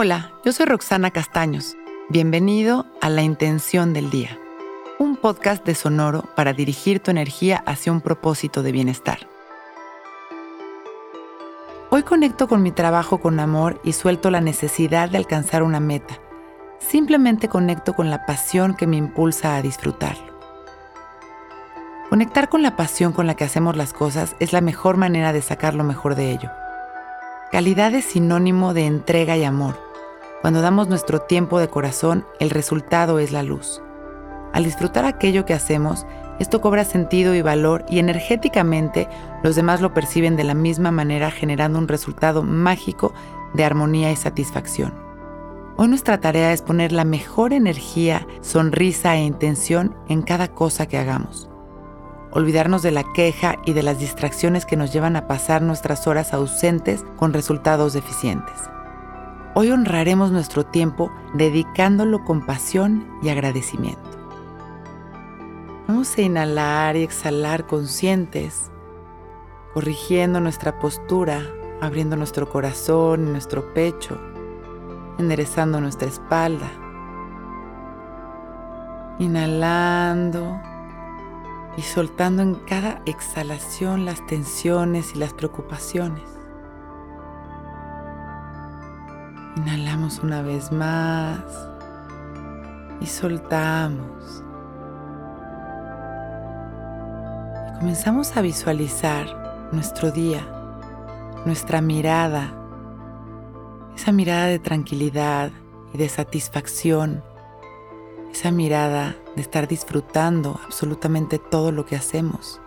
Hola, yo soy Roxana Castaños. Bienvenido a La Intención del Día, un podcast de Sonoro para dirigir tu energía hacia un propósito de bienestar. Hoy conecto con mi trabajo con amor y suelto la necesidad de alcanzar una meta. Simplemente conecto con la pasión que me impulsa a disfrutarlo. Conectar con la pasión con la que hacemos las cosas es la mejor manera de sacar lo mejor de ello. Calidad es sinónimo de entrega y amor. Cuando damos nuestro tiempo de corazón, el resultado es la luz. Al disfrutar aquello que hacemos, esto cobra sentido y valor y energéticamente los demás lo perciben de la misma manera generando un resultado mágico de armonía y satisfacción. Hoy nuestra tarea es poner la mejor energía, sonrisa e intención en cada cosa que hagamos olvidarnos de la queja y de las distracciones que nos llevan a pasar nuestras horas ausentes con resultados deficientes. Hoy honraremos nuestro tiempo dedicándolo con pasión y agradecimiento. Vamos a inhalar y exhalar conscientes, corrigiendo nuestra postura, abriendo nuestro corazón y nuestro pecho, enderezando nuestra espalda. Inhalando y soltando en cada exhalación las tensiones y las preocupaciones. Inhalamos una vez más y soltamos. Y comenzamos a visualizar nuestro día, nuestra mirada, esa mirada de tranquilidad y de satisfacción esa mirada de estar disfrutando absolutamente todo lo que hacemos,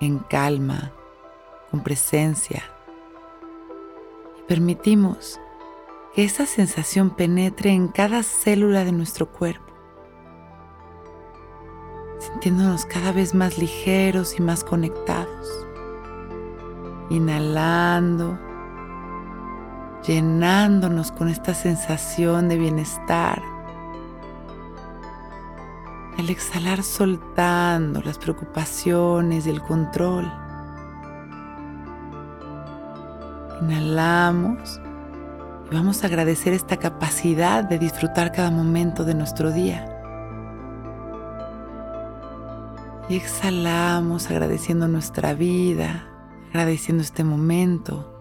en calma, con presencia. Y permitimos que esa sensación penetre en cada célula de nuestro cuerpo, sintiéndonos cada vez más ligeros y más conectados. Inhalando, llenándonos con esta sensación de bienestar al exhalar soltando las preocupaciones y el control. Inhalamos y vamos a agradecer esta capacidad de disfrutar cada momento de nuestro día. Y exhalamos agradeciendo nuestra vida, agradeciendo este momento.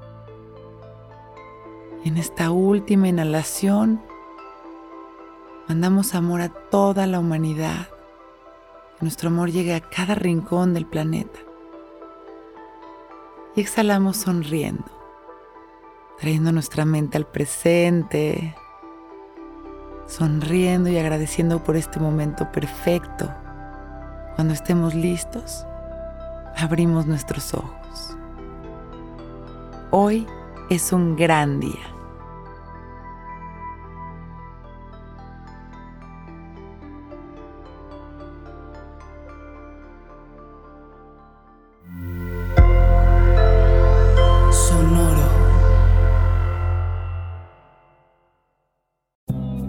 Y en esta última inhalación Mandamos amor a toda la humanidad. Que nuestro amor llegue a cada rincón del planeta. Y exhalamos sonriendo, trayendo nuestra mente al presente, sonriendo y agradeciendo por este momento perfecto. Cuando estemos listos, abrimos nuestros ojos. Hoy es un gran día.